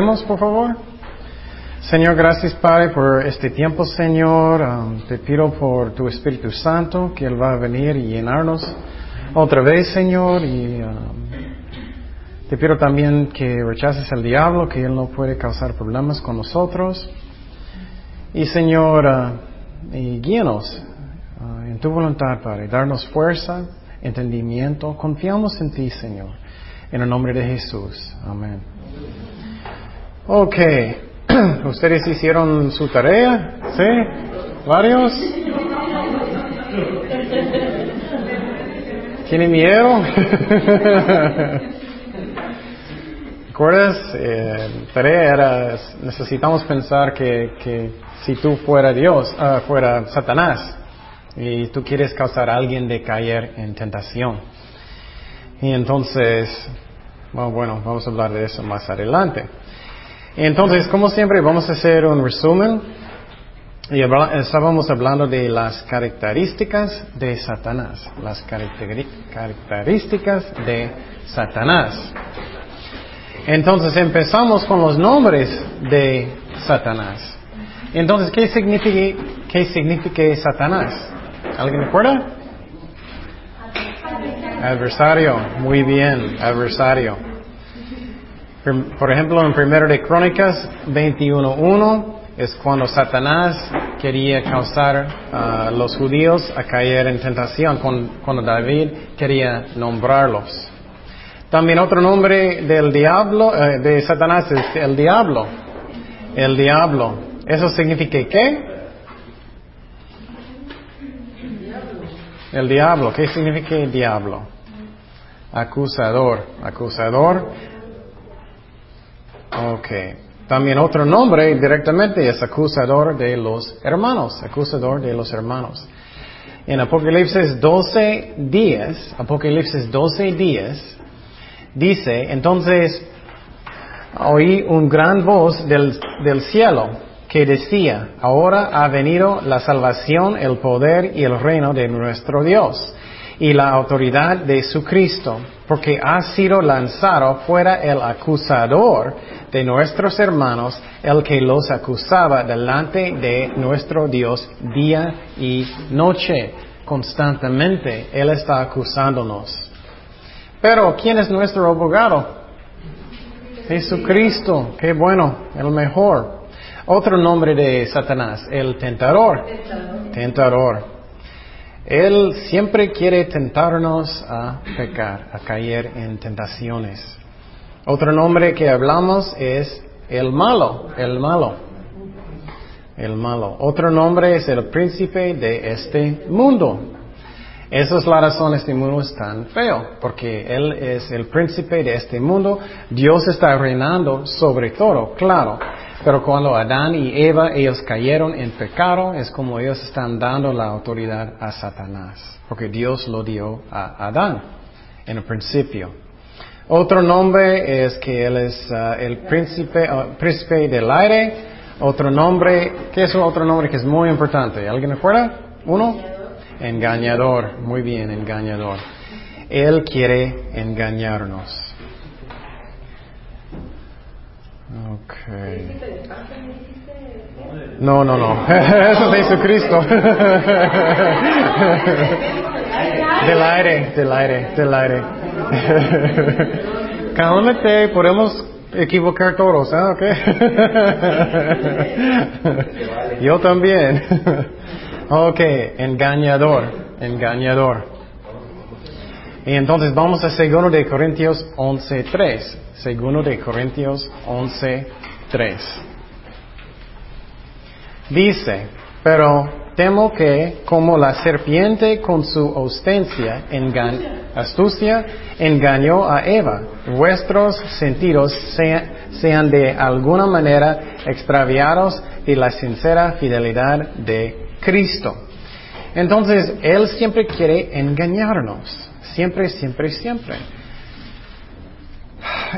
Oremos, por favor. Señor, gracias Padre por este tiempo, Señor. Um, te pido por tu Espíritu Santo que Él va a venir y llenarnos otra vez, Señor. Y um, te pido también que rechaces al diablo, que Él no puede causar problemas con nosotros. Y Señor, uh, guíanos uh, en tu voluntad, Padre. Darnos fuerza, entendimiento. Confiamos en ti, Señor. En el nombre de Jesús. Amén. Ok. ¿Ustedes hicieron su tarea? ¿Sí? ¿Varios? ¿Tienen miedo? ¿Recuerdas? Eh, tarea era, necesitamos pensar que, que si tú fuera Dios, uh, fuera Satanás, y tú quieres causar a alguien de caer en tentación. Y entonces, bueno, bueno, vamos a hablar de eso más adelante. Entonces, como siempre, vamos a hacer un resumen. Y estábamos hablando de las características de Satanás. Las características de Satanás. Entonces empezamos con los nombres de Satanás. Entonces, ¿qué significa, qué significa Satanás? ¿Alguien recuerda? Adversario. Muy bien, adversario. Por ejemplo, en Primero de Crónicas 21.1 es cuando Satanás quería causar a los judíos a caer en tentación, cuando David quería nombrarlos. También otro nombre del diablo, eh, de Satanás es el diablo. El diablo. ¿Eso significa qué? El diablo. ¿Qué significa el diablo? Acusador. Acusador Ok. También otro nombre directamente es acusador de los hermanos, acusador de los hermanos. En Apocalipsis 12 días, Apocalipsis 12 días, dice, entonces oí un gran voz del, del cielo que decía, ahora ha venido la salvación, el poder y el reino de nuestro Dios y la autoridad de su Cristo, porque ha sido lanzado fuera el acusador de nuestros hermanos, el que los acusaba delante de nuestro Dios día y noche. Constantemente Él está acusándonos. Pero, ¿quién es nuestro abogado? Jesucristo, qué bueno, el mejor. Otro nombre de Satanás, el tentador. Tentador. Él siempre quiere tentarnos a pecar, a caer en tentaciones. Otro nombre que hablamos es el malo, el malo, el malo. Otro nombre es el príncipe de este mundo. Esa es la razón este mundo es tan feo, porque Él es el príncipe de este mundo. Dios está reinando sobre todo, claro. Pero cuando Adán y Eva, ellos cayeron en pecado, es como ellos están dando la autoridad a Satanás, porque Dios lo dio a Adán en el principio. Otro nombre es que él es uh, el príncipe, uh, príncipe del aire. Otro nombre, ¿qué es otro nombre que es muy importante? ¿Alguien recuerda? ¿Uno? Engañador. Muy bien, engañador. Él quiere engañarnos. Okay. No, no, no. Eso es Jesucristo. del aire, del aire, del aire. Cálmate, podemos equivocar todos, ¿ah? Yo también. ok, engañador, engañador. Y entonces vamos a segundo de Corintios 11.3. Segundo de Corintios 11.3. Dice, pero temo que como la serpiente con su astucia, astucia engañó a Eva, vuestros sentidos sean, de alguna manera extraviados de la sincera fidelidad de Cristo. Entonces, Él siempre quiere engañarnos. Siempre, siempre, siempre.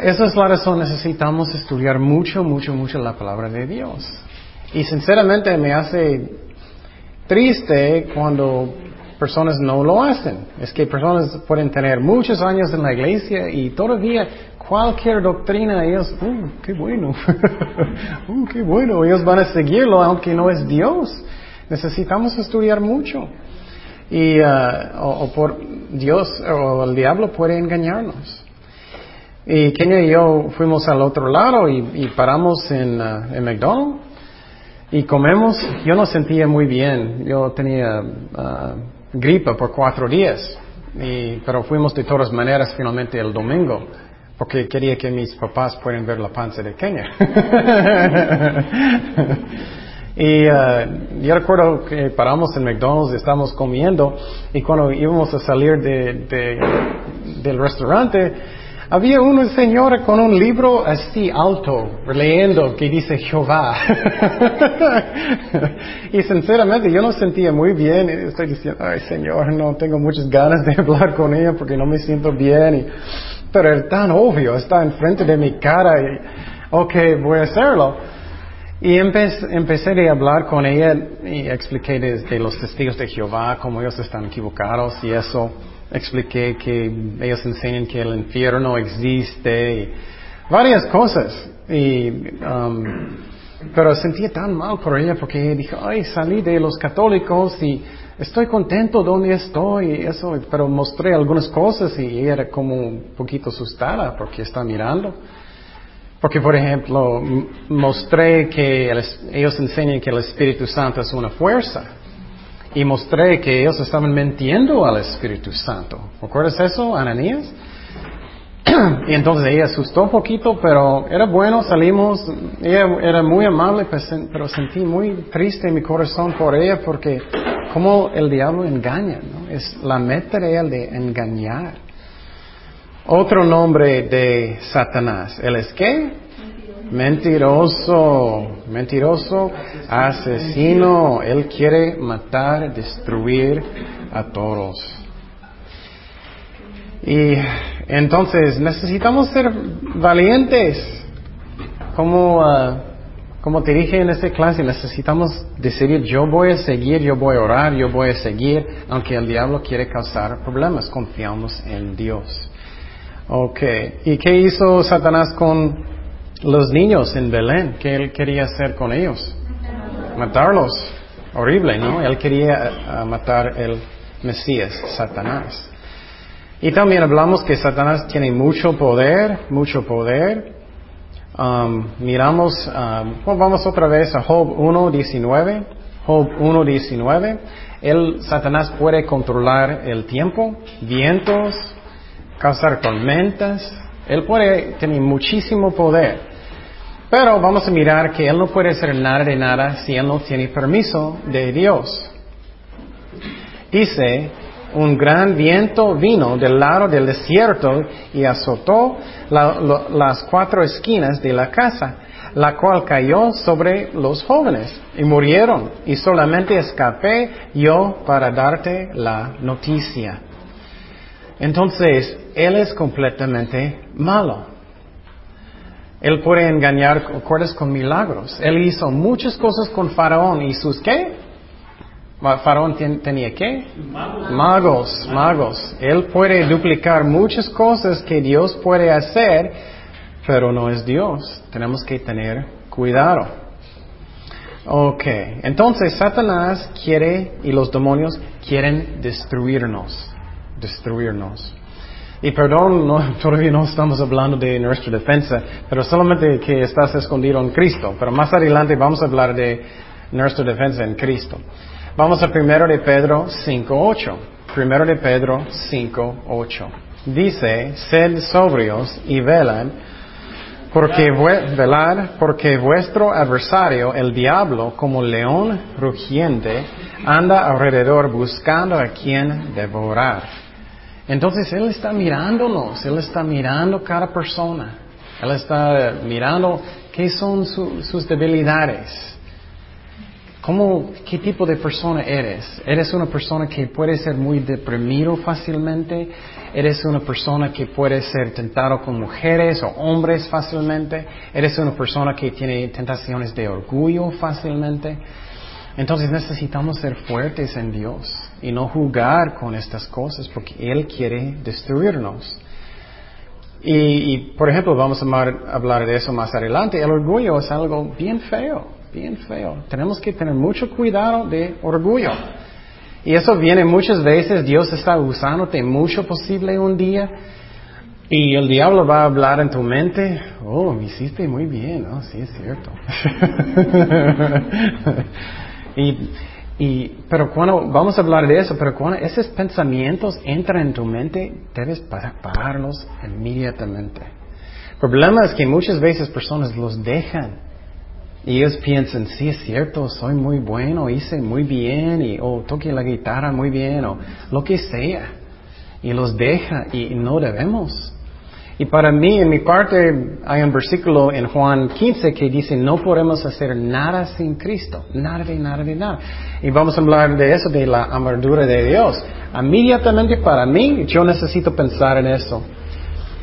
Esa es la razón, necesitamos estudiar mucho, mucho, mucho la palabra de Dios. Y sinceramente me hace triste cuando personas no lo hacen. Es que personas pueden tener muchos años en la iglesia y todavía cualquier doctrina ellos, oh, qué bueno, oh, qué bueno, ellos van a seguirlo aunque no es Dios. Necesitamos estudiar mucho. Y, uh, o, por Dios o el diablo puede engañarnos. Y Kenia y yo fuimos al otro lado y, paramos en, uh, McDonald's y comemos. Yo no sentía muy bien. Yo tenía uh, por cuatro días. Pero fuimos de todas maneras finalmente el domingo porque quería que mis papás puedan ver la panza de Kenia. y uh, yo recuerdo que paramos en McDonald's, estábamos comiendo y cuando íbamos a salir de, del restaurante, había una señora con un libro así alto, leyendo, que dice Jehová. y sinceramente yo no sentía muy bien. Estoy diciendo, ay Señor, no tengo muchas ganas de hablar con ella porque no me siento bien. Pero es tan obvio, está enfrente de mi cara ok, voy a hacerlo. Y empecé, a hablar con ella y expliqué de, los testigos de Jehová, cómo ellos están equivocados y eso. Expliqué que ellos enseñan que el infierno existe y varias cosas. Y, um, pero sentía tan mal por ella porque dijo, ay, salí de los católicos y estoy contento donde estoy, eso, pero mostré algunas cosas y ella era como un poquito asustada porque está mirando. Porque, por ejemplo, mostré que ellos enseñan que el Espíritu Santo es una fuerza. Y mostré que ellos estaban mintiendo al Espíritu Santo. ¿Recuerdas eso, Ananías? y entonces ella asustó un poquito, pero era bueno, salimos, ella era muy amable, pero sentí muy triste en mi corazón por ella porque como el diablo engaña, ¿no? Es la meta de él de engañar. Otro nombre de Satanás, ¿él es qué? Mentiroso, mentiroso, asesino, él quiere matar, destruir a todos. Y entonces necesitamos ser valientes, como ah, como te dije en esta clase, necesitamos decidir, yo voy a seguir, yo voy a orar, yo voy a seguir, aunque el diablo quiere causar problemas, confiamos en Dios. Ok, ¿y qué hizo Satanás con los niños en Belén? ¿Qué él quería hacer con ellos? Matarlos. Horrible, ¿no? Él quería eh, matar el Mesías, Satanás. Y también hablamos que Satanás tiene mucho poder, mucho poder, Um, miramos, um, vamos otra vez a Job 1.19. Job 1.19. El Satanás puede controlar el tiempo, vientos, causar tormentas. Él puede tener muchísimo poder. Pero vamos a mirar que Él no puede hacer nada de nada si Él no tiene permiso de Dios. Dice un gran viento vino del lado del desierto y azotó las cuatro esquinas de la casa, la cual cayó sobre los jóvenes y murieron, y solamente escapé yo para darte la noticia. Entonces, Él es completamente malo. Él puede engañar, ¿acuerdas? Con milagros. Él hizo muchas cosas con Faraón y sus qué? Faraón tenía qué? Magos. magos, Él puede duplicar muchas cosas que Dios puede hacer, pero no es Dios. Tenemos que tener cuidado. Ok, entonces Satanás quiere y los demonios quieren destruirnos, destruirnos. Y perdón, todavía no estamos hablando de nuestra defensa, pero solamente que estás escondido en Cristo. Pero más adelante vamos a hablar de nuestra defensa en Cristo. Vamos a primero de Pedro 5.8. Primero de Pedro 5.8. Dice, sed sobrios y velan, porque velar, porque vuestro adversario, el diablo, como león rugiente, anda alrededor buscando a quien devorar. Entonces Él está mirándonos, Él está mirando cada persona, Él está mirando qué son sus debilidades. ¿Cómo, ¿Qué tipo de persona eres? ¿Eres una persona que puede ser muy deprimido fácilmente? ¿Eres una persona que puede ser tentado con mujeres o hombres fácilmente? ¿Eres una persona que tiene tentaciones de orgullo fácilmente? Entonces necesitamos ser fuertes en Dios. Y no jugar con estas cosas porque Él quiere destruirnos. Y, por ejemplo, vamos a hablar de eso más adelante. El orgullo es algo bien feo, bien feo. Tenemos que tener mucho cuidado de orgullo. Y eso viene muchas veces, Dios está usándote mucho posible un día y el diablo va a hablar en tu mente, oh, me hiciste muy bien, ¿no? Sí, es cierto. y, y, pero cuando, vamos a hablar de eso, pero cuando esos pensamientos entran en tu mente, debes pararlos inmediatamente. El problema es que muchas veces personas los dejan. Y ellos piensan, sí es cierto, soy muy bueno, hice muy bien, y, o toqué la guitarra muy bien, o lo que sea. Y los deja, y no debemos. Y para mí, en mi parte, hay un versículo en Juan 15 que dice, no podemos hacer nada sin Cristo. Nada de nada de nada. Y vamos a hablar de eso, de la amargura de Dios. Inmediatamente para mí, yo necesito pensar en eso.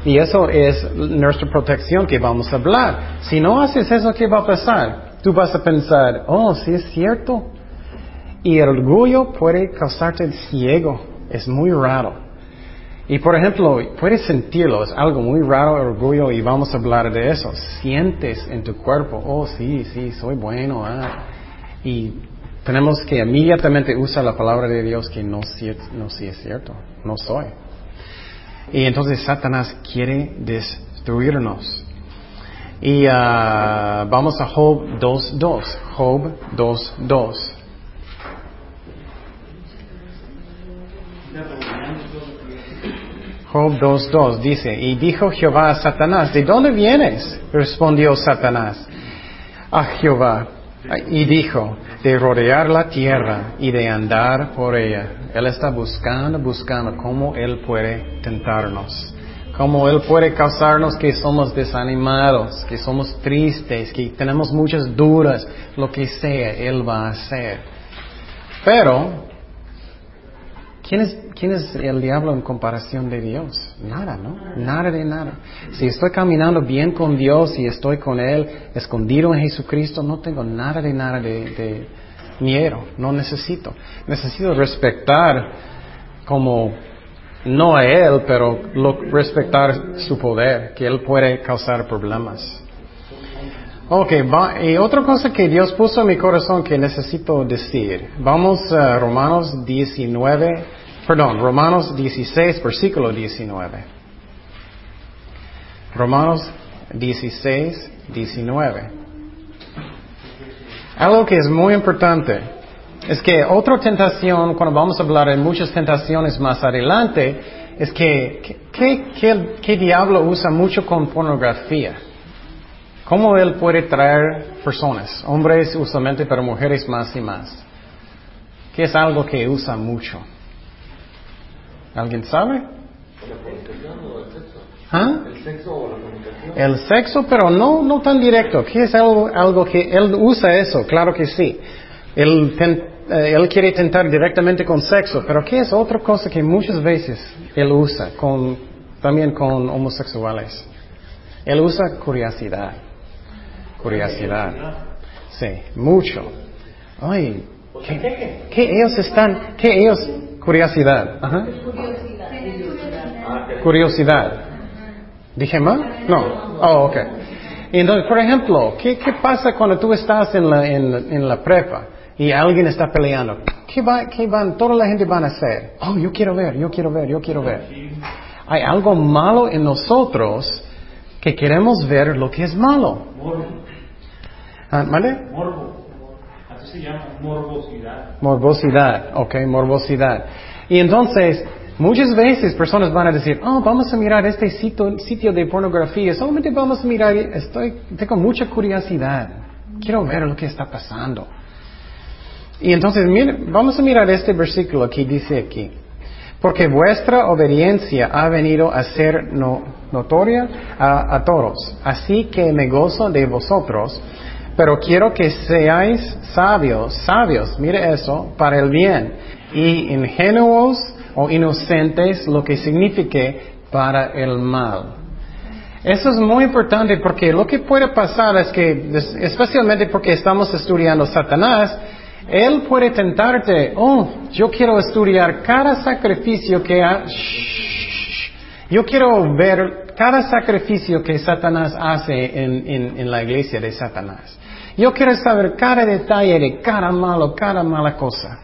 Y eso es nuestra protección que vamos a hablar. Si no haces eso, ¿qué va a pasar? Tú vas a pensar, oh, sí es cierto. Y el orgullo puede causarte ciego. Es muy raro. Y por ejemplo, puedes sentirlo, es algo muy raro, orgullo, y vamos a hablar de eso. Sientes en tu cuerpo, oh sí, sí, soy bueno. Ah. Y tenemos que inmediatamente usar la palabra de Dios que no, no sí es cierto, no soy. Y entonces Satanás quiere destruirnos. Y uh, vamos a Job 2.2. Job 2.2. Job 2.2 dice, y dijo Jehová a Satanás, ¿de dónde vienes? Respondió Satanás a Jehová y dijo, de rodear la tierra y de andar por ella. Él está buscando, buscando cómo Él puede tentarnos, cómo Él puede causarnos que somos desanimados, que somos tristes, que tenemos muchas dudas, lo que sea, Él va a hacer. Pero ¿Quién es, el diablo en comparación de Dios? Nada, ¿no? Nada de nada. Si estoy caminando bien con Dios y estoy con Él, escondido en Jesucristo, no tengo nada de nada de, miedo. No necesito. Necesito respetar como, no a Él, pero respetar su poder, que Él puede causar problemas. Ok, y otra cosa que Dios puso en mi corazón que necesito decir. Vamos a Romanos 19, Perdón, Romanos 16, versículo 19. Romanos 16, 19. Algo que es muy importante es que otra tentación, cuando vamos a hablar de muchas tentaciones más adelante, es que ¿qué diablo usa mucho con pornografía? ¿Cómo él puede traer personas, hombres usualmente, pero mujeres más y más? ¿Qué es algo que usa mucho? ¿Alguien sabe? ¿Ah? ¿El sexo o la comunicación? El sexo, pero no, no tan directo. ¿Qué es algo, algo que él usa eso? Claro que sí. Él, eh, él quiere tentar directamente con sexo, pero ¿qué es otra cosa que muchas veces él usa con, también con homosexuales? Él usa curiosidad. Curiosidad. Sí, mucho. Ay, ¿qué, qué ellos están, qué ellos Curiosidad. Ajá. Curiosidad. ¿Dije mal? No. Oh, ok. Entonces, por ejemplo, ¿qué, qué pasa cuando tú estás en la, en, en la prepa y alguien está peleando? ¿Qué, va, ¿Qué van, toda la gente van a hacer? Oh, yo quiero ver, yo quiero ver, yo quiero ver. Hay algo malo en nosotros que queremos ver lo que es malo. Morbo. ¿Ah, ¿Vale? Se llama morbosidad. Morbosidad, ok, morbosidad. Y entonces, muchas veces personas van a decir, oh, vamos a mirar este sitio, sitio de pornografía, solamente vamos a mirar, estoy, tengo mucha curiosidad, quiero ver lo que está pasando. Y entonces, vamos a mirar este versículo que dice aquí. Porque vuestra obediencia ha venido a ser notoria a todos. Así que me gozo de vosotros pero quiero que seáis sabios, sabios, mire eso, para el bien, y ingenuos o inocentes, lo que signifique para el mal. Eso es muy importante porque lo que puede pasar es que, especialmente porque estamos estudiando Satanás, Él puede tentarte, oh, yo quiero estudiar cada sacrificio que ha... Yo quiero ver cada sacrificio que Satanás hace en, la iglesia de Satanás. Yo quiero saber cada detalle de cada malo, cada mala cosa.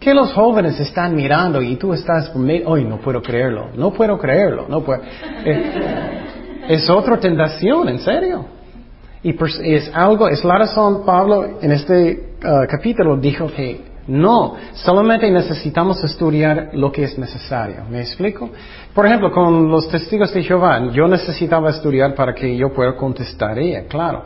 Que los jóvenes están mirando y tú estás, hoy no puedo creerlo, no puedo creerlo, no puedo. Eh, es otra tentación, en serio. Y es algo, es la razón, Pablo en este uh, capítulo dijo que no, solamente necesitamos estudiar lo que es necesario. ¿Me explico? Por ejemplo, con los testigos de Jehová, yo necesitaba estudiar para que yo pueda contestar ella, claro.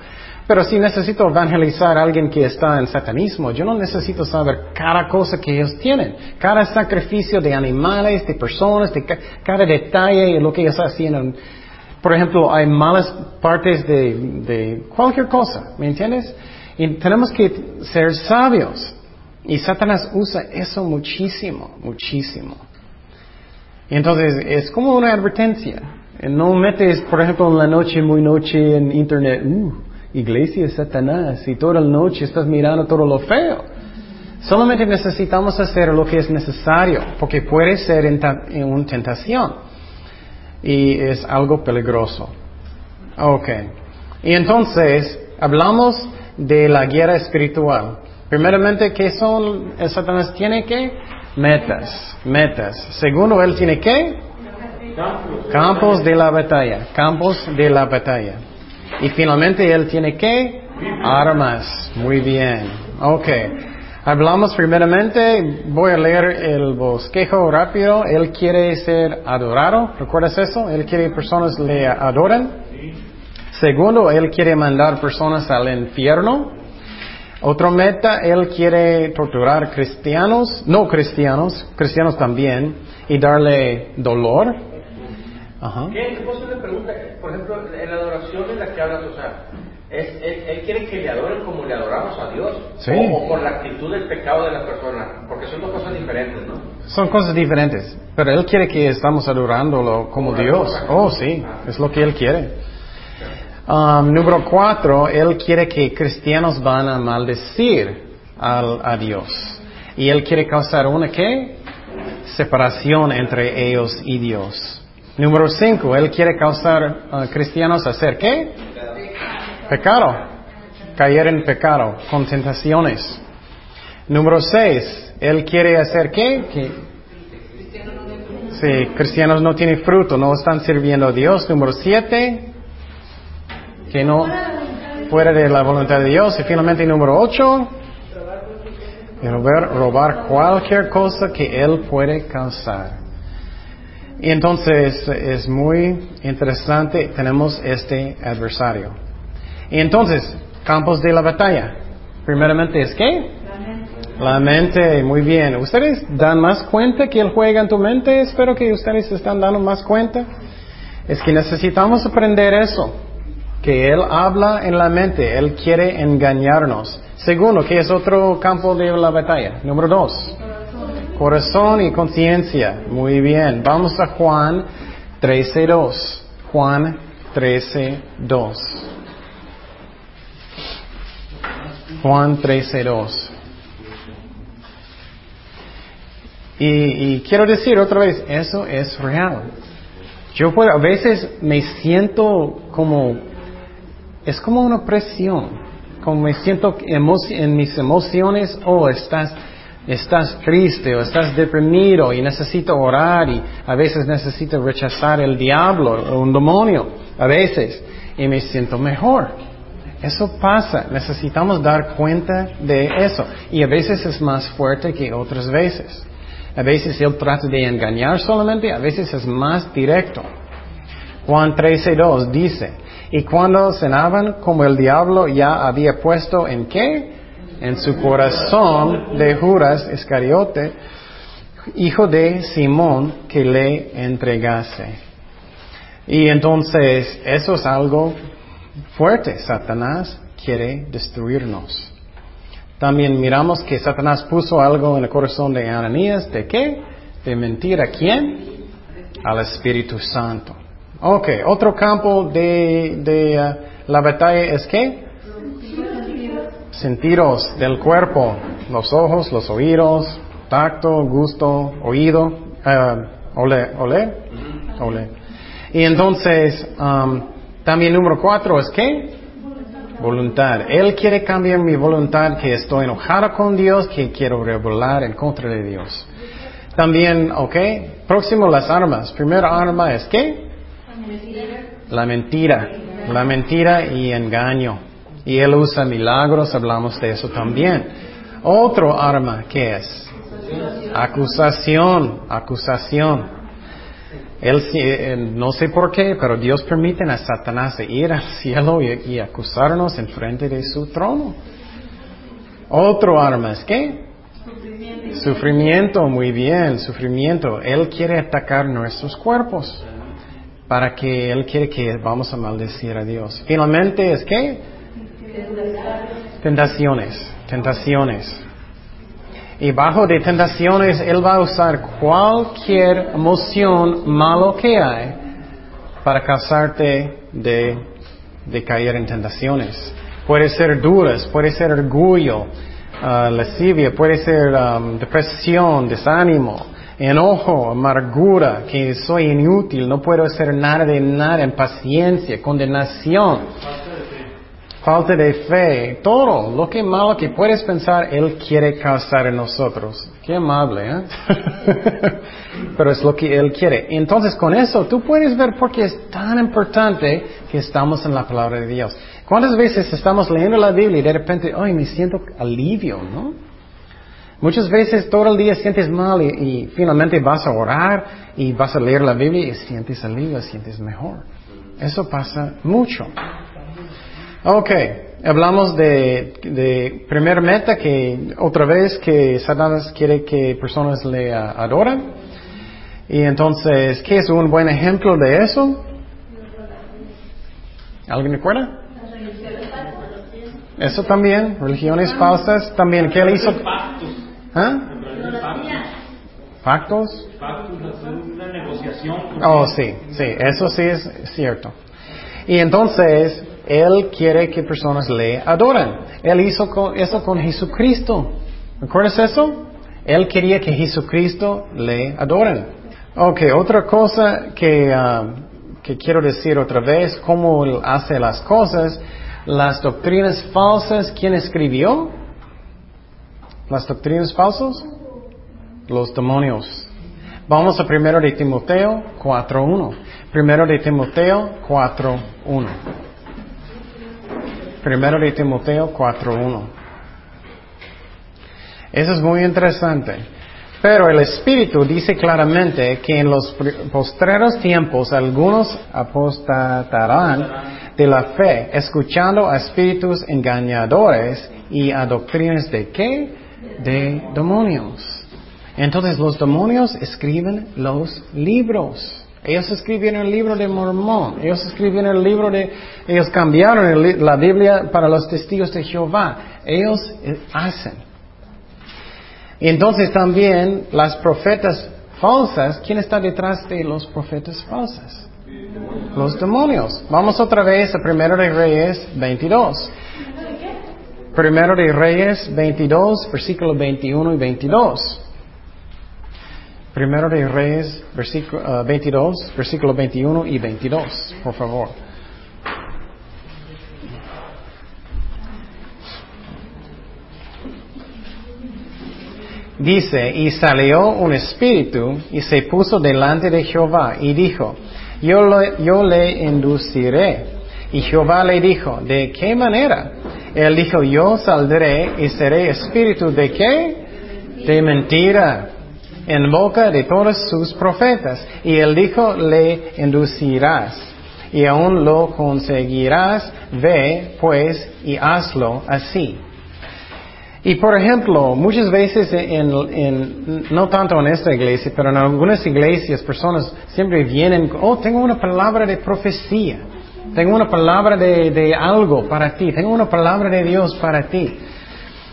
Pero si necesito evangelizar a alguien que está en satanismo, yo no necesito saber cada cosa que ellos tienen, cada sacrificio de animales, de personas, de cada detalle, lo que ellos hacen. Por ejemplo, hay malas partes de, cualquier cosa, ¿me entiendes? Y tenemos que ser sabios. Y Satanás usa eso muchísimo, muchísimo. Y entonces es como una advertencia. No metes, por ejemplo, en la noche, muy noche en internet, uh, iglesia de Satanás, y toda la noche estás mirando todo lo feo. Solamente necesitamos hacer lo que es necesario, porque puede ser en una tentación y es algo peligroso. Ok. Y entonces, hablamos de la guerra espiritual. Primeramente, ¿qué son? El Satanás tiene que metas, metas. Segundo, él tiene que campos de la batalla, campos de la batalla. Y finalmente, él tiene que armas. Muy bien. Ok. Hablamos primeramente, voy a leer el bosquejo rápido. Él quiere ser adorado, ¿recuerdas eso? Él quiere que personas le adoren. Segundo, él quiere mandar personas al infierno. Otro meta, él quiere torturar cristianos, no cristianos, cristianos también, y darle dolor. Ajá. ¿Qué? pregunta, por ejemplo, en la adoración en la que hablas, o sea, él, quiere que le adoren como le adoramos a Dios. O, por la actitud del pecado de la persona. Porque son dos cosas diferentes, ¿no? Son cosas diferentes. Pero Él quiere que estamos adorándolo como Dios. Oh, sí. Es lo que Él quiere. Um, número cuatro, Él quiere que cristianos van a maldecir al, a Dios. Y Él quiere causar una qué? Separación entre ellos y Dios. Número cinco, Él quiere causar a cristianos a hacer qué? Pecado. Caer en pecado, con tentaciones. Número seis, Él quiere hacer qué? Que, sí, cristianos no tienen fruto, no están sirviendo a Dios. Número siete, que no fuera de la voluntad de Dios. Y finalmente número ocho, robar, robar cualquier cosa que Él puede causar. Y entonces es muy interesante, tenemos este adversario. Y entonces, campos de la batalla. Primeramente es qué? La mente. muy bien. ¿Ustedes dan más cuenta que Él juega en tu mente? Espero que ustedes están dando más cuenta. Es que necesitamos aprender eso. Que Él habla en la mente. Él quiere engañarnos. Segundo, ¿qué es otro campo de la batalla? Número dos. Corazón y conciencia. Muy bien. Vamos a Juan 13.2. Juan 13.2. Juan 13.2. Y, y quiero decir otra vez, eso es real. Yo puedo, a veces me siento como, es como una presión, como me siento en mis emociones, oh, estás, estás triste o estás deprimido y necesito orar y a veces necesito rechazar el diablo o un demonio, a veces, y me siento mejor. Eso pasa, necesitamos dar cuenta de eso. Y a veces es más fuerte que otras veces. A veces Él trata de engañar solamente, a veces es más directo. Juan 13.2 dice, y cuando cenaban, como el diablo ya había puesto en qué? En su corazón de Juras Iscariote, hijo de Simón, que le entregase. Y entonces, eso es algo fuerte. Satanás quiere destruirnos. También miramos que Satanás puso algo en el corazón de Ananías. ¿De qué? De mentir a quién? Al Espíritu Santo. Ok, otro campo de, uh, la batalla es qué? Sentidos del cuerpo. los ojos, los oídos, tacto, gusto, oído, uh, ole, ole, ole. Y entonces, um, también número cuatro es qué? Voluntad. Él quiere cambiar mi voluntad, que estoy enojado con Dios, que quiero rebelar en contra de Dios. También, ok, próximo las armas. Primera arma es qué? La mentira. La mentira y engaño. Y él usa milagros, hablamos de eso también. Otro arma, ¿qué es? Acusación, acusación. Él, no sé por qué, pero Dios permite a Satanás ir al cielo y, acusarnos en frente de su trono. Otro arma es qué? Sufrimiento. sufrimiento, muy bien, sufrimiento. Él quiere atacar nuestros cuerpos para que Él quiere que vamos a maldecir a Dios. Finalmente es qué? Tentaciones, tentaciones. Y bajo de tentaciones Él va a usar cualquier emoción malo que hay para causarte de, de caer en tentaciones. Puede ser duras, puede ser orgullo, uh, lascivia, puede ser um, depresión, desánimo, enojo, amargura, que soy inútil, no puedo hacer nada de nada, impaciencia, condenación falta de fe, todo lo que malo que puedes pensar, Él quiere causar en nosotros. Qué amable, ¿eh? Pero es lo que Él quiere. Entonces con eso tú puedes ver por qué es tan importante que estamos en la palabra de Dios. ¿Cuántas veces estamos leyendo la Biblia y de repente, ay, me siento alivio, ¿no? Muchas veces todo el día sientes mal y, y finalmente vas a orar y vas a leer la Biblia y sientes alivio, sientes mejor. Eso pasa mucho. Ok, hablamos de, de primer meta que otra vez que Satanás quiere que personas le adoren. Y entonces, ¿qué es un buen ejemplo de eso? ¿Alguien recuerda? Eso también, religiones falsas, también, ¿qué le hizo? ¿Ah? ¿Pactos? Pactos, una negociación. Oh, sí, sí, eso sí es cierto. Y entonces, él quiere que personas le adoren. Él hizo eso con Jesucristo. ¿Recuerdas eso? Él quería que Jesucristo le adoren. Ok, otra cosa que, um, que quiero decir otra vez, cómo él hace las cosas, las doctrinas falsas, ¿quién escribió? Las doctrinas falsas? Los demonios. Vamos a primero de Timoteo 4.1. Primero de Timoteo 4.1. Primero de Timoteo 4.1. Eso es muy interesante. Pero el Espíritu dice claramente que en los postreros tiempos algunos apostatarán de la fe, escuchando a espíritus engañadores y a doctrinas de qué? De demonios. Entonces los demonios escriben los libros. Ellos escribieron el libro de Mormón, ellos escribieron el libro de, ellos cambiaron la Biblia para los testigos de Jehová, ellos eh, hacen. Y entonces también las profetas falsas, ¿quién está detrás de los profetas falsas? Los demonios. Vamos otra vez a Primero de Reyes 22. Primero de Reyes 22, versículos 21 y 22. Primero de Reyes, versículo, 22, uh, versículo 21 y 22, por favor. Dice, y salió un espíritu y se puso delante de Jehová y dijo, yo, yo le induciré. Y Jehová le dijo, ¿de qué manera? Él dijo, yo saldré y seré espíritu de qué? De mentira en boca de todos sus profetas. Y él dijo, le inducirás y aún lo conseguirás, ve pues y hazlo así. Y por ejemplo, muchas veces en, no tanto en esta iglesia, pero en algunas iglesias personas siempre vienen, oh, tengo una palabra de profecía, tengo una palabra de, de algo para ti, tengo una palabra de Dios para ti.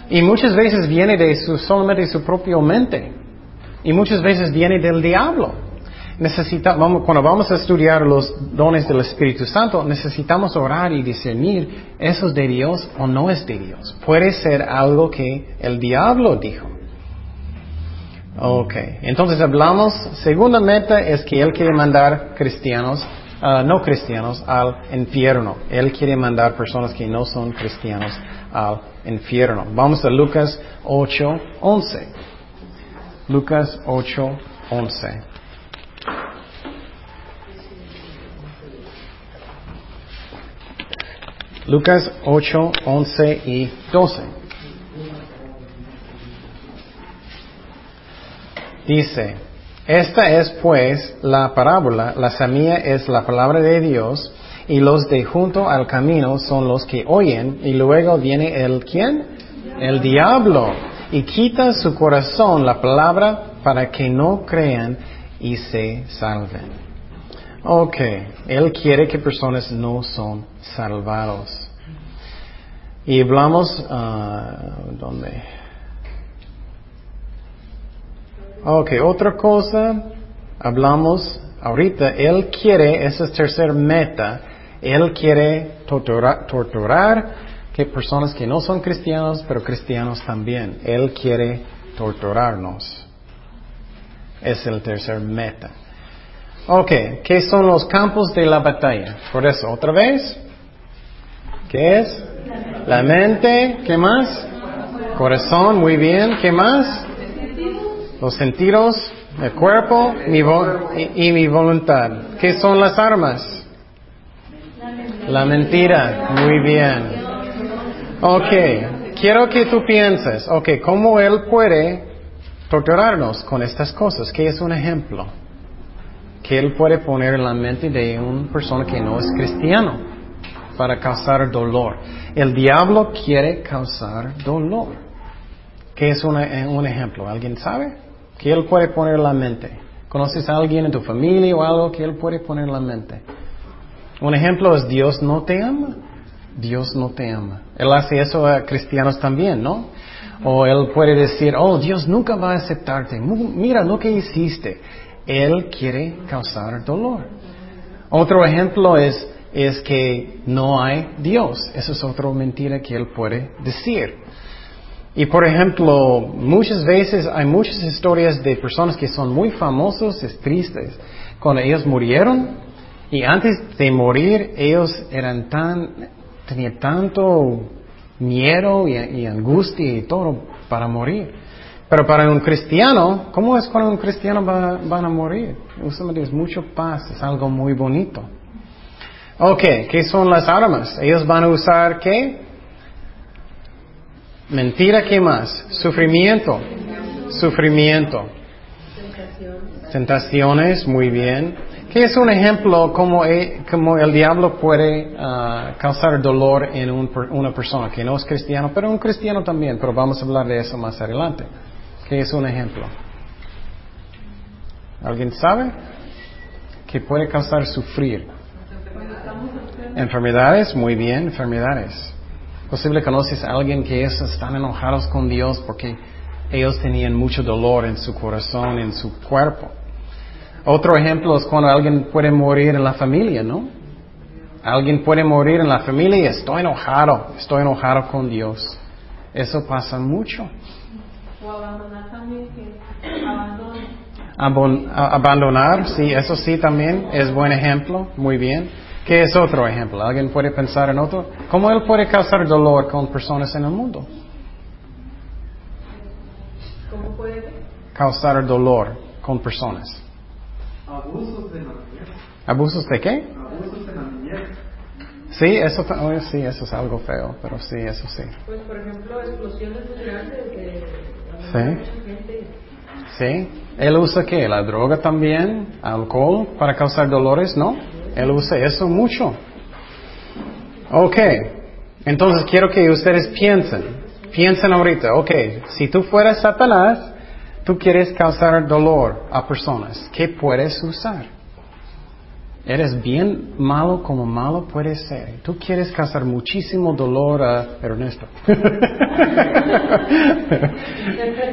Y muchas veces viene de su, solamente de su propia mente. Y muchas veces viene del diablo. necesitamos, cuando vamos a estudiar los dones del Espíritu Santo, necesitamos orar y discernir, ¿eso es de Dios o no es de Dios? Puede ser algo que el diablo dijo. Ok, entonces hablamos, segunda meta es que Él quiere mandar cristianos, uh, no cristianos, al infierno. Él quiere mandar personas que no son cristianos al infierno. Vamos a Lucas 8, 11. Lucas 8, 11. Lucas 8, 11 y 12. Dice, esta es pues la parábola, la semilla es la palabra de Dios y los de junto al camino son los que oyen y luego viene el quién? El diablo y quita su corazón la palabra para que no crean y se salven. Ok, Él quiere que personas no son salvados. Y hablamos, uh, ¿dónde? Ok, otra cosa, hablamos ahorita, Él quiere, esa es tercera meta, Él quiere torturar, torturar personas que no son cristianos, pero cristianos también. Él quiere torturarnos. Es el tercer meta. Ok, ¿qué son los campos de la batalla? Por eso, otra vez. ¿Qué es? La mente, ¿qué más? Corazón, muy bien, ¿qué más? Los sentidos, el cuerpo y, y mi voluntad. ¿Qué son las armas? La mentira, muy bien. Ok, quiero que tú pienses, ok, ¿cómo Él puede torturarnos con estas cosas? ¿Qué es un ejemplo? que Él puede poner en la mente de una persona que no es cristiano para causar dolor. El diablo quiere causar dolor. ¿Qué es eh, un ejemplo? ¿Alguien sabe? Que Él puede poner en la mente. ¿Conoces a alguien en tu familia o algo que Él puede poner en la mente? Un ejemplo es Dios no te ama. Dios no te ama. Él hace eso a cristianos también, ¿no? O Él puede decir, oh, Dios nunca va a aceptarte. Mira lo que hiciste. Él quiere causar dolor. Otro ejemplo es, es que no hay Dios. Esa es otra mentira que Él puede decir. Y por ejemplo, muchas veces hay muchas historias de personas que son muy famosos, es tristes, cuando ellos murieron y antes de morir ellos eran tan, tenían tanto miedo y angustia y todo para morir. Pero para un cristiano, ¿cómo es cuando un cristiano va, van a morir? Usualmente es mucho paz, es algo muy bonito. Ok, ¿qué son las armas? Ellos van a usar qué? Mentira, ¿qué más? Sufrimiento. Sufrimiento. Tentaciones, muy bien. ¿Qué es un ejemplo como, e, como el diablo puede ah, causar dolor en una persona que no es cristiano, pero un cristiano también, pero vamos a hablar de eso más adelante. ¿Qué es un ejemplo? ¿Alguien sabe? ¿Qué puede causar sufrir? Enfermedades, muy bien, enfermedades. Posible conoces a alguien que están enojados con Dios porque ellos tenían mucho dolor en su corazón, en su cuerpo. Otro ejemplo es cuando alguien puede morir en la familia, ¿no? Alguien puede morir en la familia y estoy enojado, estoy enojado con Dios. Eso pasa mucho abandonar también, abandonar, sí, eso sí también es buen ejemplo, muy bien. ¿Qué es otro ejemplo? ¿Alguien puede pensar en otro? ¿Cómo él puede causar dolor con personas en el mundo? ¿Cómo puede? Causar dolor con personas. Abusos de la ¿Abusos de qué? Abusos de la niñez. Sí, eso, sí, eso es algo feo, pero sí, eso sí. Pues, por ejemplo, explosiones muy grandes de Sí. Sí. ¿Él usa qué? ¿La droga también? ¿Alcohol para causar dolores? No. Él usa eso mucho. Ok. Entonces quiero que ustedes piensen. Piensen ahorita. Ok. Si tú fueras Satanás, tú quieres causar dolor a personas. ¿Qué puedes usar? Eres bien malo como malo puede ser. Tú quieres causar muchísimo dolor a Ernesto.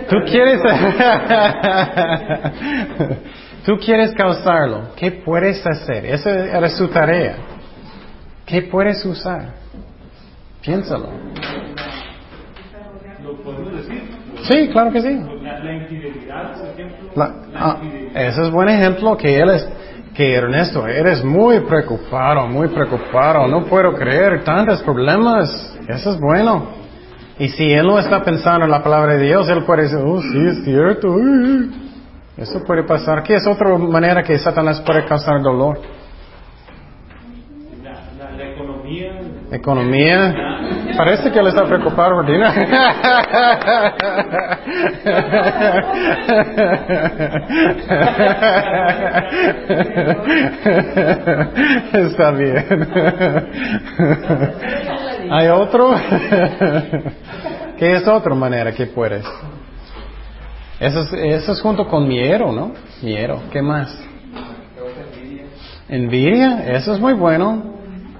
Tú quieres, tú quieres causarlo, ¿qué puedes hacer? Esa era su tarea. ¿Qué puedes usar? Piénsalo. ¿Lo podemos decir? Sí, claro que sí. La, la. La- ah, ese es buen ejemplo que él es, que Ernesto, eres muy preocupado, muy preocupado, no puedo creer tantos problemas. Eso es bueno. Y si él no está pensando en la palabra de Dios, él puede decir, oh, sí, es cierto. uy". Eso puede pasar. ¿Qué es otra manera que Satanás puede causar dolor? La, la, la economía. Economía. Parece que él está preocupado dinero. Está bien. ¿Hay otro? ¿Qué es otra manera que puedes? Eso es, eso es junto con miedo, ¿no? Miedo. ¿Qué más? Envidia. Eso es muy bueno.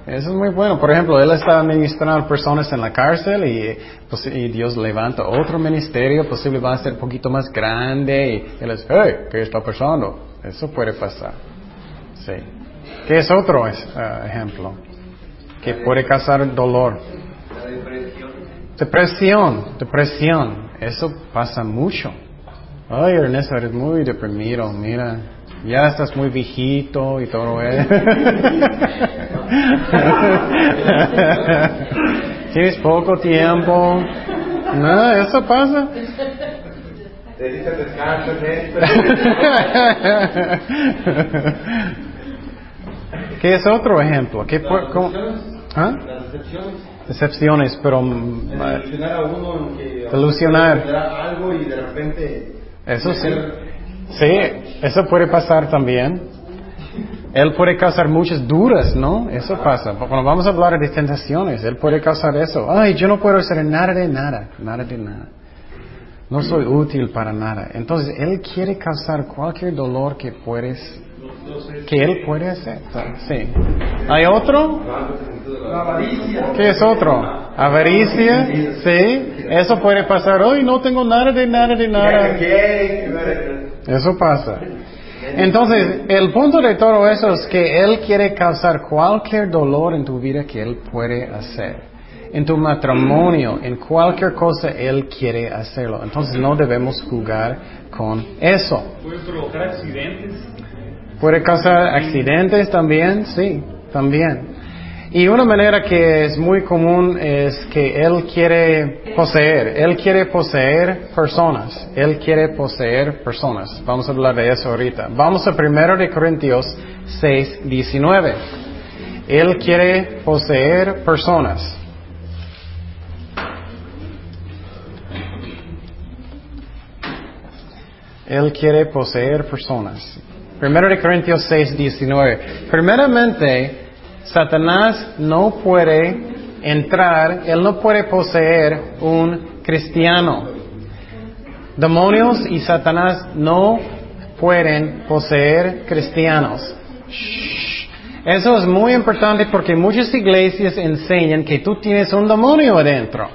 Eso es muy bueno. Por ejemplo, él está administrando personas en la cárcel y, pues, y Dios levanta otro ministerio, posible va a ser un poquito más grande y él es, hey, ¿qué está pasando? Eso puede pasar. Sí. ¿Qué es otro ah, ejemplo? Que puede causar dolor. La depresión. Depresión, depresión. Eso pasa mucho. Ay, Ernesto, eres muy deprimido, mira. Ya estás muy viejito y todo eso. Tienes poco tiempo. No, eso pasa. Te dice descanso, Néstor. ¿Qué es otro ejemplo? ¿Qué pu- cómo- ¿Ah? Las decepciones. Decepciones, pero mm, El ilusionar a uno en que Delusionar. algo y de repente Eso sí. Sí, eso puede pasar también. Él puede causar muchas dudas, ¿no? Eso pasa. Cuando vamos a hablar de tentaciones, Él puede causar eso. Ay, yo no puedo hacer nada de nada, nada de nada. No soy útil para nada. Entonces, Él quiere causar cualquier dolor que puedes, que Él puede hacer. Sí. ¿Hay otro? ¿Qué es otro? Avaricia, sí. Eso puede pasar. Hoy no tengo nada de nada de nada. Eso pasa. Entonces, el punto de todo eso es que Él quiere causar cualquier dolor en tu vida que Él puede hacer. En tu matrimonio, en cualquier cosa Él quiere hacerlo. Entonces no debemos jugar con eso. Puede provocar accidentes. Puede causar accidentes también, sí, también. Y una manera que es muy común es que él quiere poseer, él quiere poseer personas, él quiere poseer personas. Vamos a hablar de eso ahorita. Vamos a 1 de Corintios 6, 19. Él quiere poseer personas. Él quiere poseer personas. Primero de Corintios 6, 19. Primeramente, Satanás no puede entrar, él no puede poseer un cristiano. Demonios y Satanás no pueden poseer cristianos. Eso es muy importante porque muchas iglesias enseñan que tú tienes un demonio adentro.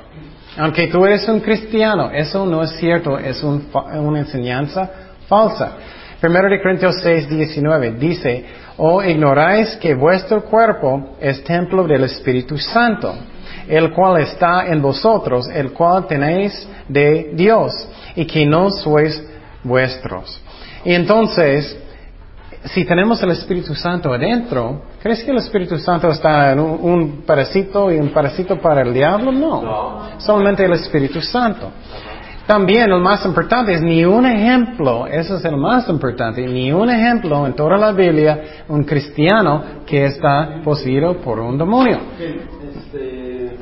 Aunque tú eres un cristiano, eso no es cierto, es un una enseñanza falsa. Primero de Corintios 6, 19 dice, o ignoráis que vuestro cuerpo es templo del Espíritu Santo, el cual está en vosotros, el cual tenéis de Dios, y que no sois vuestros. Y entonces, si tenemos el Espíritu Santo adentro, ¿crees que el Espíritu Santo está en un, un parasito y un parasito para el diablo? No. Solamente el Espíritu Santo. También el más importante es ni un ejemplo, eso es el más importante, ni un ejemplo en toda la Biblia, un cristiano que está poseído por un demonio. Este,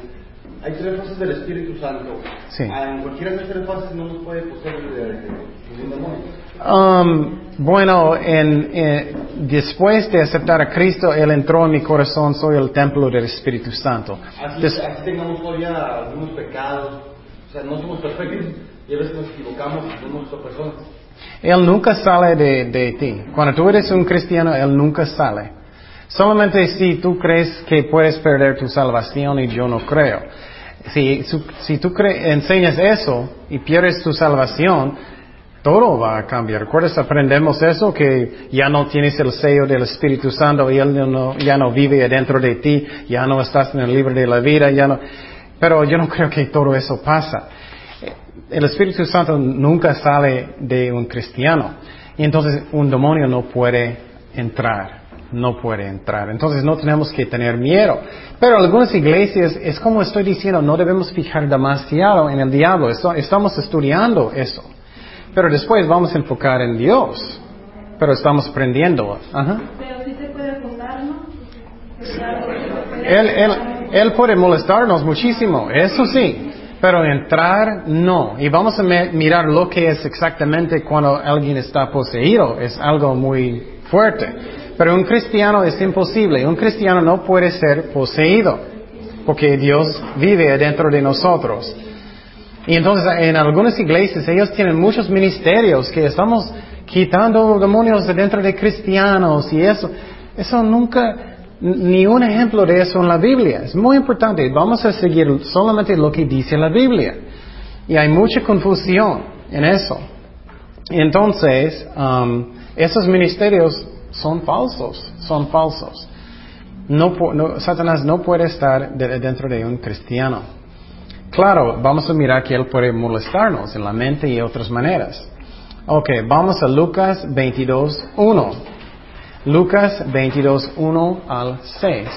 hay tres fases del Espíritu Santo. Sí. Ah, En cualquiera de esas tres fases no nos puede poseer ningún demonio. Um, bueno, en, eh, después de aceptar a Cristo, Él entró en mi corazón, soy el templo del Espíritu Santo. Así, Des- así tengamos todavía algunos pecados. O sea, no somos perfectos. Y a veces nos equivocamos. Él nunca sale de, de ti. Cuando tú eres un cristiano, Él nunca sale. Solamente si tú crees que puedes perder tu salvación y yo no creo. Si, si tú cre- enseñas eso y pierdes tu salvación, todo va a cambiar. ¿Recuerdas? Aprendemos eso, que ya no tienes el sello del Espíritu Santo y Él no, ya no vive dentro de ti, ya no estás en el libro de la vida, ya no. Pero yo no creo que todo eso pasa. El Espíritu Santo nunca sale de un cristiano. Y entonces un demonio no puede entrar no puede entrar. Entonces no tenemos que tener miedo. Pero algunas iglesias, es como estoy diciendo, no debemos fijar demasiado en el diablo. Estamos estudiando eso. Pero después vamos a enfocar en Dios. Pero estamos aprendiendo. Ajá. Pero sí se puede acusarnos. Él, él, él puede molestarnos muchísimo, eso sí. Pero entrar, no. Y vamos a mirar lo que es exactamente cuando alguien está poseído. Es algo muy fuerte. Pero un cristiano es imposible. Un cristiano no puede ser poseído. Porque Dios vive dentro de nosotros. Y entonces en algunas iglesias ellos tienen muchos ministerios que estamos quitando demonios de dentro de cristianos y eso. Eso nunca, ni un ejemplo de eso en la Biblia. Es muy importante. Vamos a seguir solamente lo que dice la Biblia. Y hay mucha confusión en eso. Entonces, um, esos ministerios son falsos, son falsos. No, Satanás no puede estar dentro de un cristiano. Claro, vamos a mirar que Él puede molestarnos en la mente y otras maneras. Ok, vamos a Lucas 22, 1. Lucas 22, 1 al 6.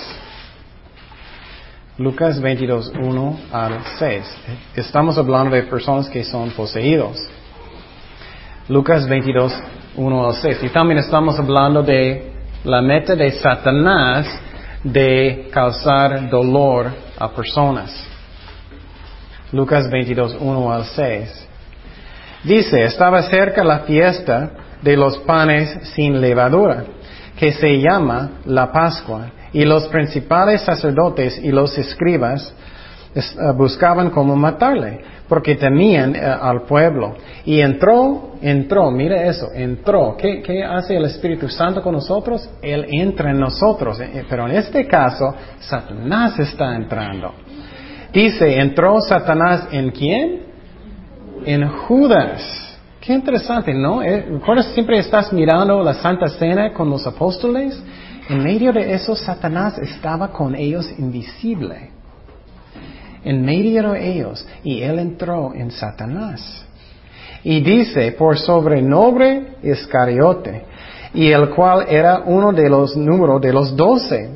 Lucas 22, 1 al 6. Estamos hablando de personas que son poseídos. Lucas 22, 1 al 6. Y también estamos hablando de la meta de Satanás de causar dolor a personas. Lucas 22, 1 al 6. Dice, estaba cerca la fiesta de los panes sin levadura, que se llama la Pascua, y los principales sacerdotes y los escribas eh, buscaban cómo matarle, porque temían eh, al pueblo. Y entró, entró, mire eso, entró. ¿Qué, ¿Qué, hace el Espíritu Santo con nosotros? Él entra en nosotros, eh, pero en este caso, Satanás está entrando. Dice, entró Satanás en quién? En Judas. Qué interesante, ¿no? Eh, ¿Recuerdas siempre estás mirando la Santa Cena con los apóstoles? En medio de eso, Satanás estaba con ellos invisible. En medio de ellos. Y él entró en Satanás. Y dice, por sobrenombre Iscariote, y el cual era uno de los números de los doce.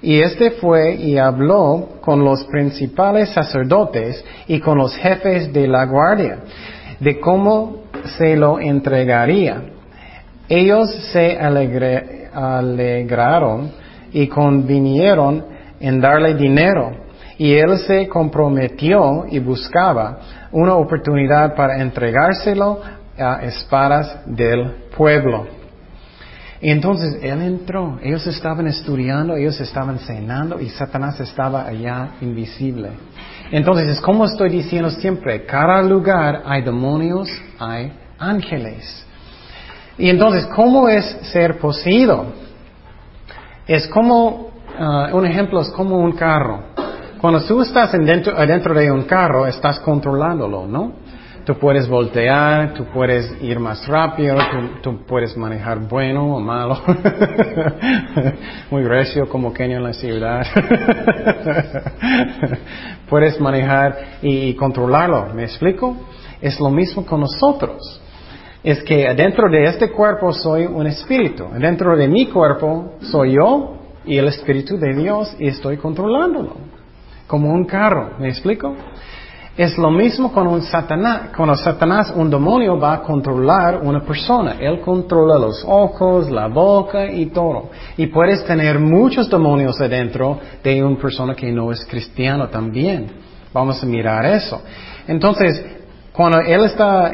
Y este fue y habló con los principales sacerdotes y con los jefes de la guardia de cómo se lo entregaría. Ellos se alegraron y convinieron en darle dinero. Y él se comprometió y buscaba una oportunidad para entregárselo a espadas del pueblo. Y entonces él entró, ellos estaban estudiando, ellos estaban cenando y Satanás estaba allá invisible. Entonces es como estoy diciendo siempre, cada lugar hay demonios, hay ángeles. Y entonces, ¿cómo es ser poseído? Es como, uh, un ejemplo es como un carro. Cuando tú estás dentro, dentro de un carro, estás controlándolo, ¿no? Tú puedes voltear, tú puedes ir más rápido, tú, puedes manejar bueno o malo. Muy recio como Kenia en la ciudad. puedes manejar y controlarlo, ¿me explico? Es lo mismo con nosotros. Es que dentro de este cuerpo soy un espíritu. Dentro de mi cuerpo soy yo y el espíritu de Dios y estoy controlándolo. Como un carro, ¿me explico? Es lo mismo con un Satanás. Cuando Satanás, un demonio, va a controlar una persona. Él controla los ojos, la boca y todo. Y puedes tener muchos demonios adentro de una persona que no es cristiano también. Vamos a mirar eso. Entonces, cuando Él está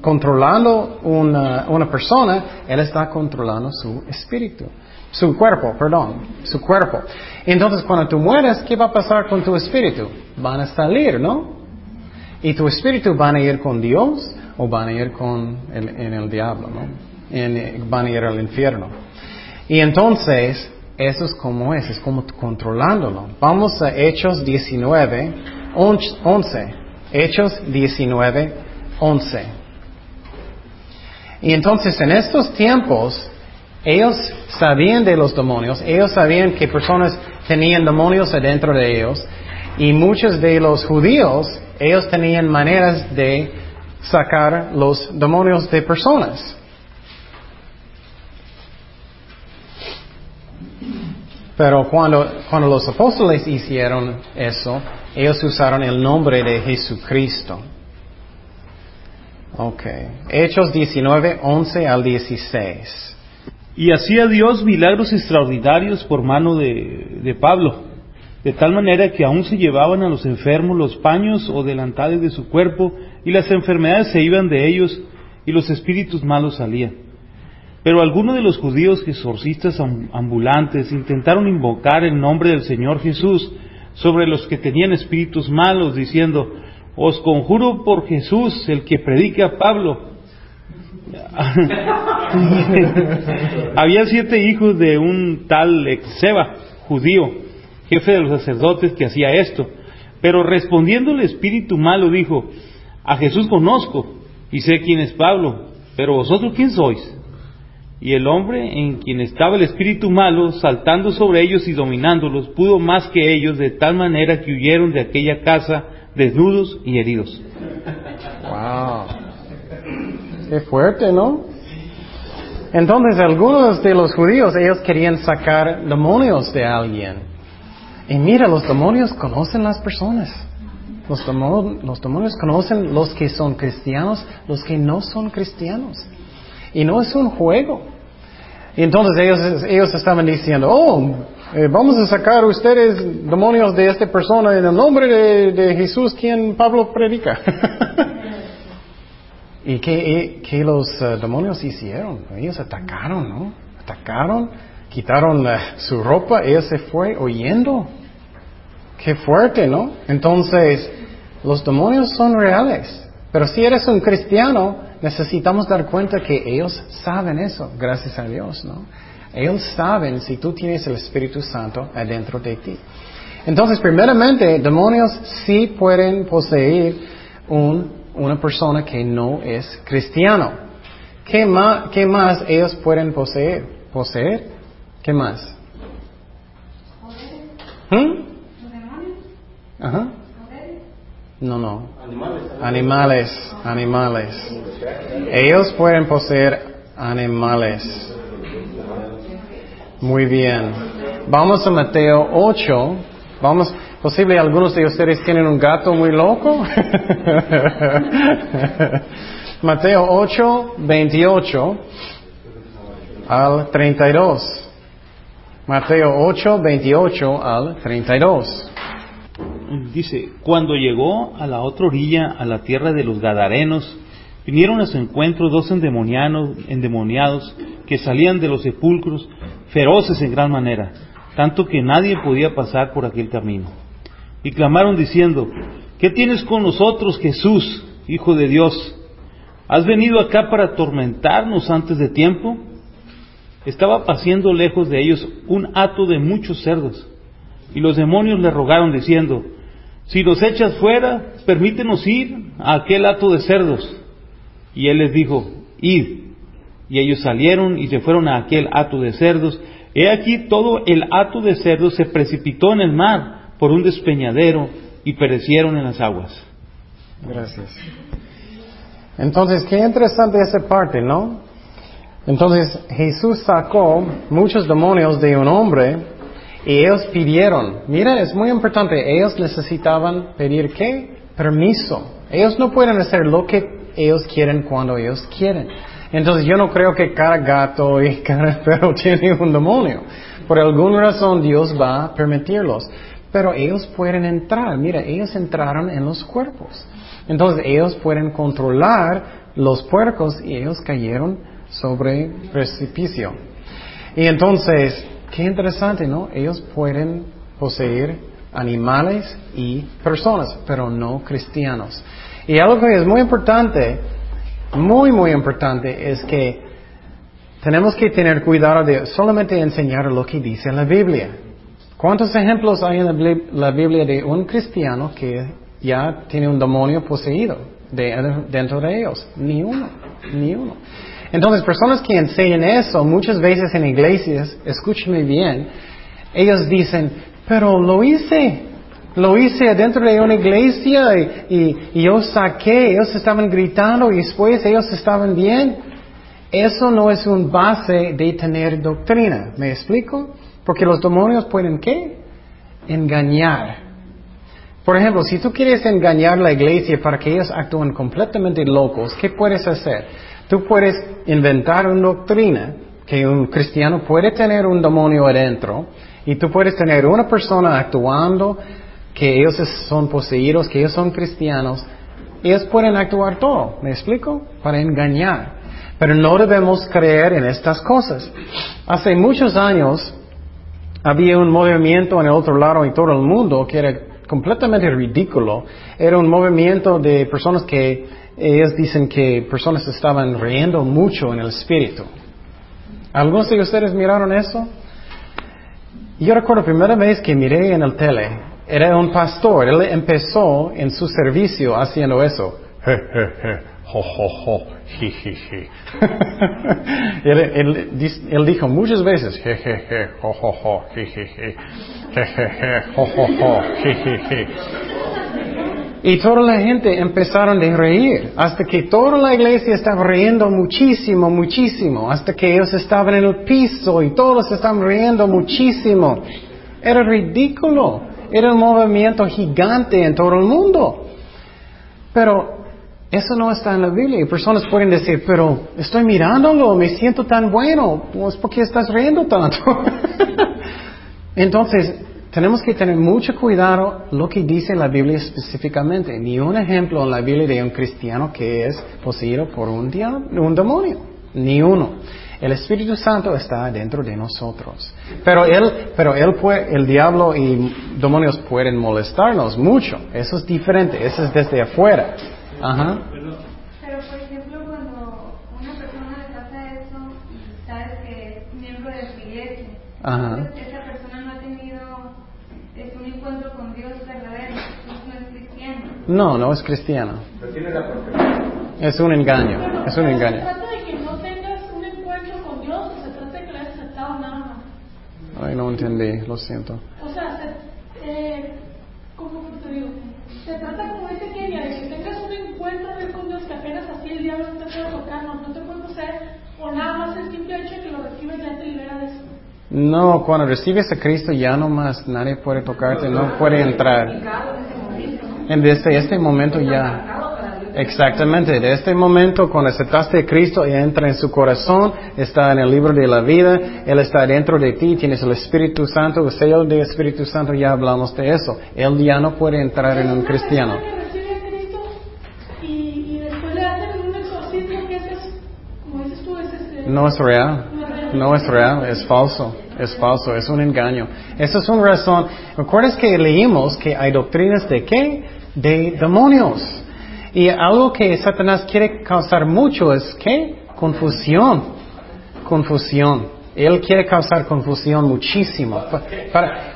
controlando una, una persona, Él está controlando su espíritu. Su cuerpo, perdón, su cuerpo. Entonces, cuando tú mueres, ¿qué va a pasar con tu espíritu? Van a salir, ¿no? ¿Y tu espíritu van a ir con Dios o van a ir con el, en el diablo? ¿no? En, van a ir al infierno. Y entonces, eso es como es, es como controlándolo. Vamos a Hechos 19, 11. Hechos 19, 11. Y entonces en estos tiempos, ellos sabían de los demonios, ellos sabían que personas tenían demonios adentro de ellos, y muchos de los judíos, ellos tenían maneras de sacar los demonios de personas. Pero cuando, cuando los apóstoles hicieron eso, ellos usaron el nombre de Jesucristo. Ok. Hechos 19, 11 al 16. Y hacía Dios milagros extraordinarios por mano de, de Pablo, de tal manera que aún se llevaban a los enfermos los paños o delantales de su cuerpo, y las enfermedades se iban de ellos, y los espíritus malos salían. Pero algunos de los judíos exorcistas ambulantes intentaron invocar el nombre del Señor Jesús sobre los que tenían espíritus malos, diciendo, os conjuro por Jesús, el que predica a Pablo. Había siete hijos de un tal Exeba, judío, jefe de los sacerdotes, que hacía esto. Pero respondiendo el espíritu malo dijo, a Jesús conozco y sé quién es Pablo, pero vosotros quién sois. Y el hombre en quien estaba el espíritu malo, saltando sobre ellos y dominándolos, pudo más que ellos, de tal manera que huyeron de aquella casa desnudos y heridos. Wow. Qué fuerte, ¿no? Entonces algunos de los judíos, ellos querían sacar demonios de alguien. Y mira, los demonios conocen las personas. Los, los demonios conocen los que son cristianos, los que no son cristianos. Y no es un juego. Y entonces ellos, ellos estaban diciendo, oh, eh, vamos a sacar ustedes demonios de esta persona en el nombre de, Jesús, quien Pablo predica. ¿Y qué, qué los eh, demonios hicieron? Ellos atacaron, ¿no? Atacaron, quitaron eh, su ropa, ellos se fue oyendo. Qué fuerte, ¿no? Entonces, los demonios son reales. Pero si eres un cristiano, necesitamos dar cuenta que ellos saben eso, gracias a Dios, ¿no? Ellos saben si tú tienes el Espíritu Santo adentro de ti. Entonces, primeramente, demonios sí pueden poseer una persona que no es cristiano. ¿Qué más, ¿Qué más ellos pueden poseer? ¿Poseer? ¿Qué más? ¿Mm? Ajá. No, no. Animales, animales. Ellos pueden poseer animales. Muy bien. Vamos a Mateo 8. Vamos, posible algunos de ustedes tienen un gato muy loco. Mateo 8, 28 al 32. Mateo 8, 28 al 32 dice, cuando llegó a la otra orilla, a la tierra de los Gadarenos, vinieron a su encuentro dos endemoniados, endemoniados que salían de los sepulcros, feroces en gran manera, tanto que nadie podía pasar por aquel camino. Y clamaron diciendo, ¿qué tienes con nosotros, Jesús, Hijo de Dios? ¿Has venido acá para atormentarnos antes de tiempo? Estaba paciendo lejos de ellos un hato de muchos cerdos, y los demonios le rogaron diciendo, si los echas fuera, permítenos ir a aquel hato de cerdos. Y él les dijo, id. Y ellos salieron y se fueron a aquel hato de cerdos. He aquí todo el hato de cerdos se precipitó en el mar por un despeñadero y perecieron en las aguas. Gracias. Entonces, qué interesante esa parte, ¿no? Entonces, Jesús sacó muchos demonios de un hombre y ellos pidieron, mira, es muy importante, ellos necesitaban pedir qué? Permiso. Ellos no pueden hacer lo que ellos quieren cuando ellos quieren. Entonces yo no creo que cada gato y cada perro tiene un demonio. Por alguna razón Dios va a permitirlos. Pero ellos pueden entrar. Mira, ellos entraron en los cuerpos. Entonces ellos pueden controlar los puercos y ellos cayeron sobre precipicio. Y entonces Qué interesante, ¿no? Ellos pueden poseer animales y personas, pero no cristianos. Y algo que es muy importante, muy, muy importante, es que tenemos que tener cuidado de solamente enseñar lo que dice la Biblia. ¿Cuántos ejemplos hay en la Biblia de un cristiano que ya tiene un demonio poseído dentro de ellos? Ni uno, ni uno. Entonces, personas que enseñan eso muchas veces en iglesias, escúchame bien, ellos dicen, pero lo hice, lo hice dentro de una iglesia y, y, yo saqué, ellos estaban gritando y después ellos estaban bien. Eso no es un base de tener doctrina. ¿Me explico? Porque los demonios pueden qué? Engañar. Por ejemplo, si tú quieres engañar a la iglesia para que ellos actúen completamente locos, ¿qué puedes hacer? Tú puedes inventar una doctrina que un cristiano puede tener un demonio adentro y tú puedes tener una persona actuando que ellos son poseídos, que ellos son cristianos. Ellos pueden actuar todo, ¿me explico? Para engañar. Pero no debemos creer en estas cosas. Hace muchos años había un movimiento en el otro lado y todo el mundo que era completamente ridículo. Era un movimiento de personas que ellos dicen que personas estaban riendo mucho en el espíritu. ¿Algunos de ustedes miraron eso? Yo recuerdo la primera vez que miré en el tele, era un pastor, él empezó en su servicio haciendo eso. él, dijo muchas veces, y toda la gente empezaron a reír, hasta que toda la iglesia estaba riendo muchísimo, muchísimo, hasta que ellos estaban en el piso y todos estaban riendo muchísimo. Era ridículo, era un movimiento gigante en todo el mundo. Pero eso no está en la Biblia. Y personas pueden decir, pero estoy mirándolo, me siento tan bueno, pues ¿por qué estás riendo tanto? Entonces, tenemos que tener mucho cuidado lo que dice la Biblia específicamente. Ni un ejemplo en la Biblia de un cristiano que es poseído por un, un demonio. Ni uno. El Espíritu Santo está dentro de nosotros. Pero él, pero él puede, el diablo y demonios pueden molestarnos mucho. Eso es diferente. Eso es desde afuera. Ajá. Pero por ejemplo, cuando una persona le pasa eso y sabes que es miembro de su iglesia, Ajá. No, no es cristiano. Es un engaño, es un engaño. ¿Se trata de que no tengas un encuentro con Dios o se trata de que le hayas aceptado nada más? Ay, no entendí, lo siento. O sea, se, eh, ¿cómo te digo? Se trata como dice Kenia, de que tengas un encuentro con Dios que apenas así el diablo no te puede tocar, no, no te puede hacer, o nada más el simple hecho de que lo recibes ya te libera de eso. No, cuando recibes a Cristo ya no más nadie puede tocarte, no puede entrar. Desde este momento ya. Exactamente, de este momento cuando aceptaste a Cristo y entra en su corazón, está en el libro de la vida, Él está dentro de ti, tienes el Espíritu Santo, el sello del Espíritu Santo, ya hablamos de eso. Él ya no puede entrar en un cristiano. No es real, no es real, es falso. Es falso, es un engaño. Esa es una razón. ¿Recuerdas que leímos que hay doctrinas de qué? De demonios. Y algo que Satanás quiere causar mucho es qué? Confusión. Confusión. Él quiere causar confusión muchísimo. Para,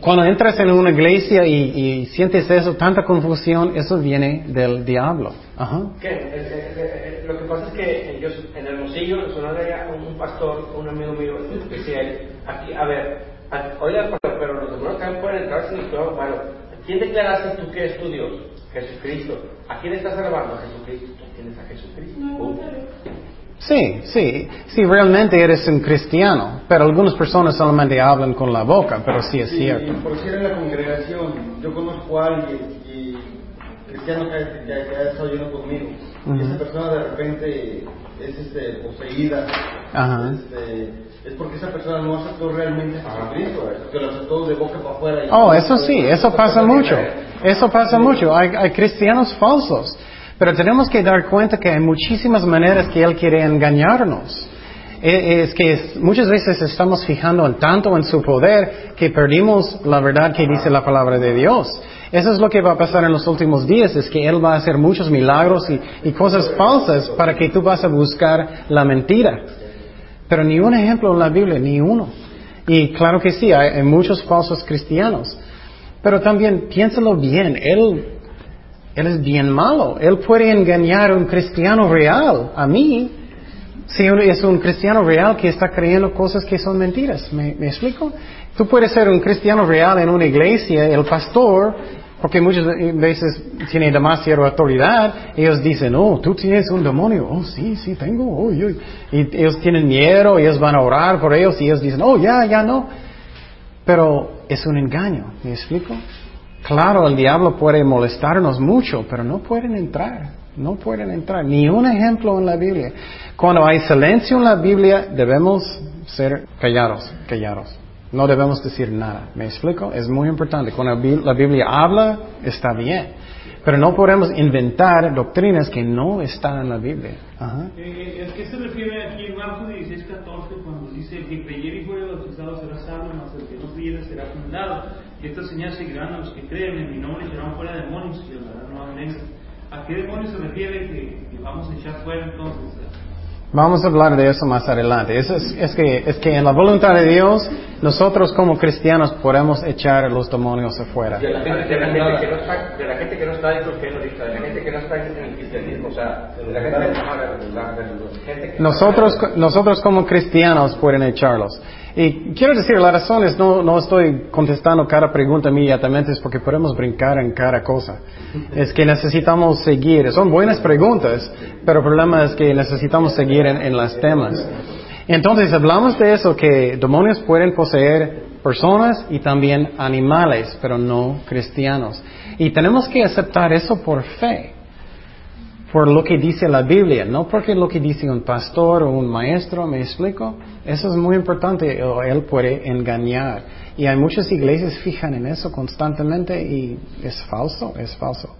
cuando entras en una iglesia y, sientes eso, tanta confusión, eso viene del diablo. Ajá. ¿Qué? Eh, eh, eh, lo que pasa es que yo, en el Hermosillo, un, un pastor, un amigo mío, decía, aquí, a ver, oiga, pero, los demonios también pueden entrar sin bueno, ¿quién declaraste tú que es tu Dios? Jesucristo. ¿A quién estás alabando? A Jesucristo. ¿Tú tienes a Jesucristo? Sí, sí, sí, realmente eres un cristiano, pero algunas personas solamente hablan con la boca, pero sí es cierto. Y por si en la congregación, yo conozco a alguien cristiano que, que, ha estado yendo conmigo, y esa persona de repente es este, poseída, Este, es porque esa persona no aceptó realmente a Cristo, que lo aceptó de boca para afuera. oh, eso sí, eso pasa mucho, eso pasa mucho, hay, hay cristianos falsos. Pero tenemos que dar cuenta que hay muchísimas maneras que Él quiere engañarnos. E, es que muchas veces estamos fijando en tanto en su poder que perdimos la verdad que dice la palabra de Dios. Eso es lo que va a pasar en los últimos días, es que Él va a hacer muchos milagros y, cosas falsas para que tú vas a buscar la mentira. Pero ni un ejemplo en la Biblia, ni uno. Y claro que sí, hay, muchos falsos cristianos. Pero también piénsalo bien, él es bien malo. Él puede engañar a un cristiano real, a mí. Si es un cristiano real que está creyendo cosas que son mentiras, ¿me, explico? Tú puedes ser un cristiano real en una iglesia, el pastor, porque muchas veces tiene demasiada autoridad, ellos dicen, oh, tú tienes un demonio, oh, sí, sí, tengo, oh, y ellos tienen miedo, ellos van a orar por ellos y ellos dicen, oh, ya, ya no. Pero es un engaño, ¿me explico? Claro, el diablo puede molestarnos mucho, pero no pueden entrar. No pueden entrar. Ni un ejemplo en la Biblia. Cuando hay silencio en la Biblia, debemos ser callados, callados. No debemos decir nada. ¿Me explico? Es muy importante. Cuando la Biblia habla, está bien. Pero no podemos inventar doctrinas que no están en la Biblia. Ajá. Eh, ¿A qué se refiere aquí en Marcos 16, 14 cuando dice el que creyere y fuere bautizado será salvo, mas el que no creyere será condenado? Y estas señales seguirán a los que creen en mi nombre serán fuera demonios y hablarán nuevas lenguas. ¿A qué demonios se refiere que, vamos a echar fuera entonces? Vamos a hablar de eso más adelante. es, es, que, es que en la voluntad de Dios, nosotros como cristianos podemos echar los demonios afuera. De la gente, que, no está, de la gente que no está en de la gente que no está en el cristianismo, o sea, de la gente, que nosotros, nosotros como cristianos pueden echarlos. Y quiero decir, la razón es, no, no estoy contestando cada pregunta inmediatamente, es porque podemos brincar en cada cosa. Es que necesitamos seguir. Son buenas preguntas, pero el problema es que necesitamos seguir en, en las temas. Entonces, hablamos de eso, que demonios pueden poseer personas y también animales, pero no cristianos. Y tenemos que aceptar eso por fe por lo que dice la Biblia, no porque lo que dice un pastor o un maestro, ¿me explico? Eso es muy importante, él puede engañar. Y hay muchas iglesias fijan en eso constantemente y es falso, es falso.